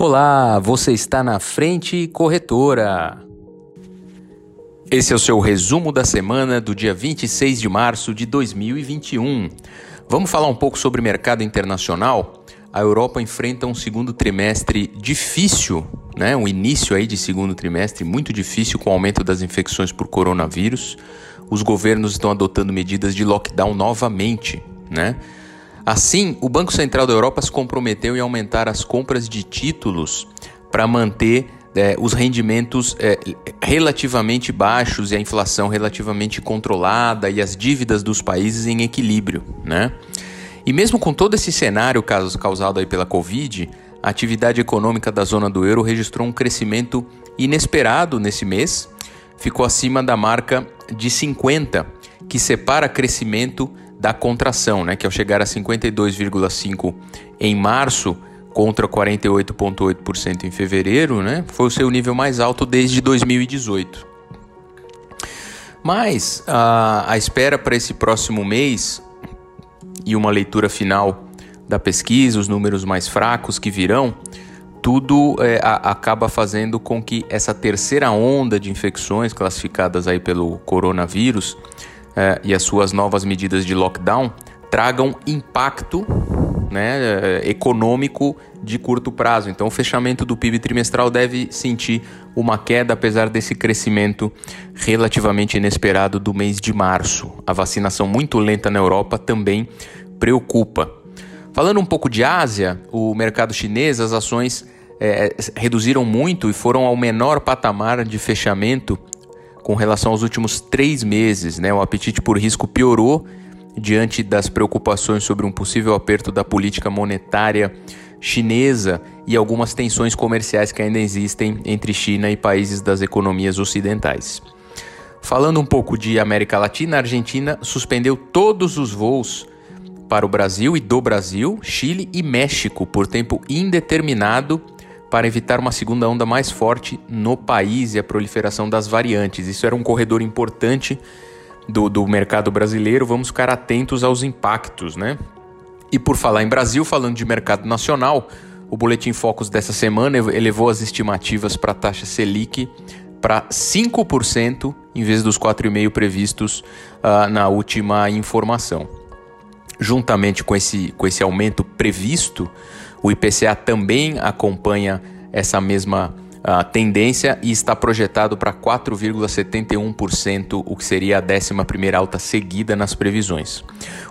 Olá, você está na Frente Corretora. Esse é o seu resumo da semana do dia 26 de março de 2021. Vamos falar um pouco sobre mercado internacional? A Europa enfrenta um segundo trimestre difícil, né? Um início aí de segundo trimestre muito difícil com o aumento das infecções por coronavírus. Os governos estão adotando medidas de lockdown novamente, né? Assim, o Banco Central da Europa se comprometeu em aumentar as compras de títulos para manter é, os rendimentos é, relativamente baixos e a inflação relativamente controlada e as dívidas dos países em equilíbrio, né? E mesmo com todo esse cenário causado aí pela Covid, a atividade econômica da zona do euro registrou um crescimento inesperado nesse mês, ficou acima da marca de 50, que separa crescimento da contração, né, que ao chegar a 52,5 em março contra 48,8% em fevereiro, né, foi o seu nível mais alto desde 2018. Mas a, a espera para esse próximo mês e uma leitura final da pesquisa, os números mais fracos que virão, tudo é, a, acaba fazendo com que essa terceira onda de infecções classificadas aí pelo coronavírus é, e as suas novas medidas de lockdown tragam impacto né, é, econômico de curto prazo. Então, o fechamento do PIB trimestral deve sentir uma queda, apesar desse crescimento relativamente inesperado do mês de março. A vacinação muito lenta na Europa também preocupa. Falando um pouco de Ásia, o mercado chinês, as ações é, reduziram muito e foram ao menor patamar de fechamento com relação aos últimos três meses. Né? O apetite por risco piorou diante das preocupações sobre um possível aperto da política monetária chinesa e algumas tensões comerciais que ainda existem entre China e países das economias ocidentais. Falando um pouco de América Latina, a Argentina suspendeu todos os voos para o Brasil e do Brasil, Chile e México por tempo indeterminado para evitar uma segunda onda mais forte no país e a proliferação das variantes. Isso era um corredor importante do, do mercado brasileiro. Vamos ficar atentos aos impactos, né? E por falar em Brasil, falando de mercado nacional, o Boletim Focus dessa semana elevou as estimativas para a taxa Selic para 5% em vez dos 4,5% previstos uh, na última informação. Juntamente com esse, com esse aumento previsto, o IPCA também acompanha essa mesma uh, tendência e está projetado para 4,71%, o que seria a 11 alta seguida nas previsões.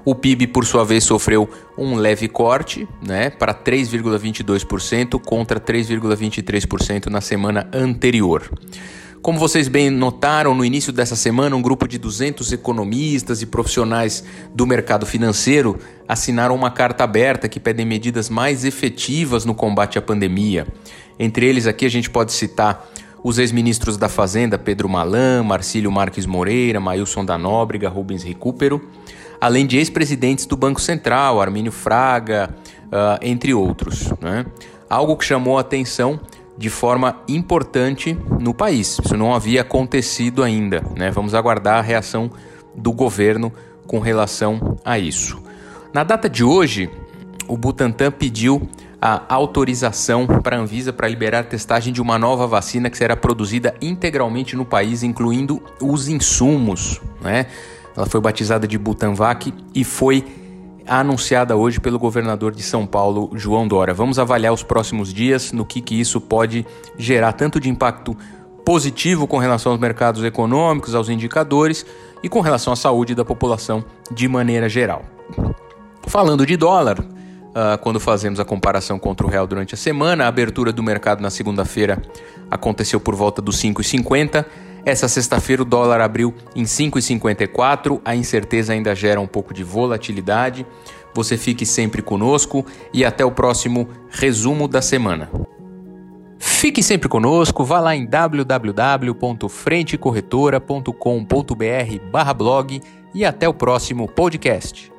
O PIB, por sua vez, sofreu um leve corte né, para 3,22% contra 3,23% na semana anterior. Como vocês bem notaram, no início dessa semana, um grupo de 200 economistas e profissionais do mercado financeiro assinaram uma carta aberta que pede medidas mais efetivas no combate à pandemia. Entre eles, aqui a gente pode citar os ex-ministros da Fazenda, Pedro Malan, Marcílio Marques Moreira, Mailson da Nóbrega, Rubens Recupero, além de ex-presidentes do Banco Central, Armínio Fraga, uh, entre outros. Né? Algo que chamou a atenção de forma importante no país. Isso não havia acontecido ainda. Né? Vamos aguardar a reação do governo com relação a isso. Na data de hoje, o Butantan pediu a autorização para a Anvisa para liberar a testagem de uma nova vacina que será produzida integralmente no país, incluindo os insumos. Né? Ela foi batizada de Butanvac e foi anunciada hoje pelo governador de São Paulo, João Dória. Vamos avaliar os próximos dias no que, que isso pode gerar, tanto de impacto positivo com relação aos mercados econômicos, aos indicadores e com relação à saúde da população de maneira geral. Falando de dólar, uh, quando fazemos a comparação contra o real durante a semana, a abertura do mercado na segunda-feira aconteceu por volta dos 5,50 essa sexta-feira o dólar abriu em 5,54, a incerteza ainda gera um pouco de volatilidade. Você fique sempre conosco e até o próximo resumo da semana. Fique sempre conosco, vá lá em www.frentecorretora.com.br/blog e até o próximo podcast.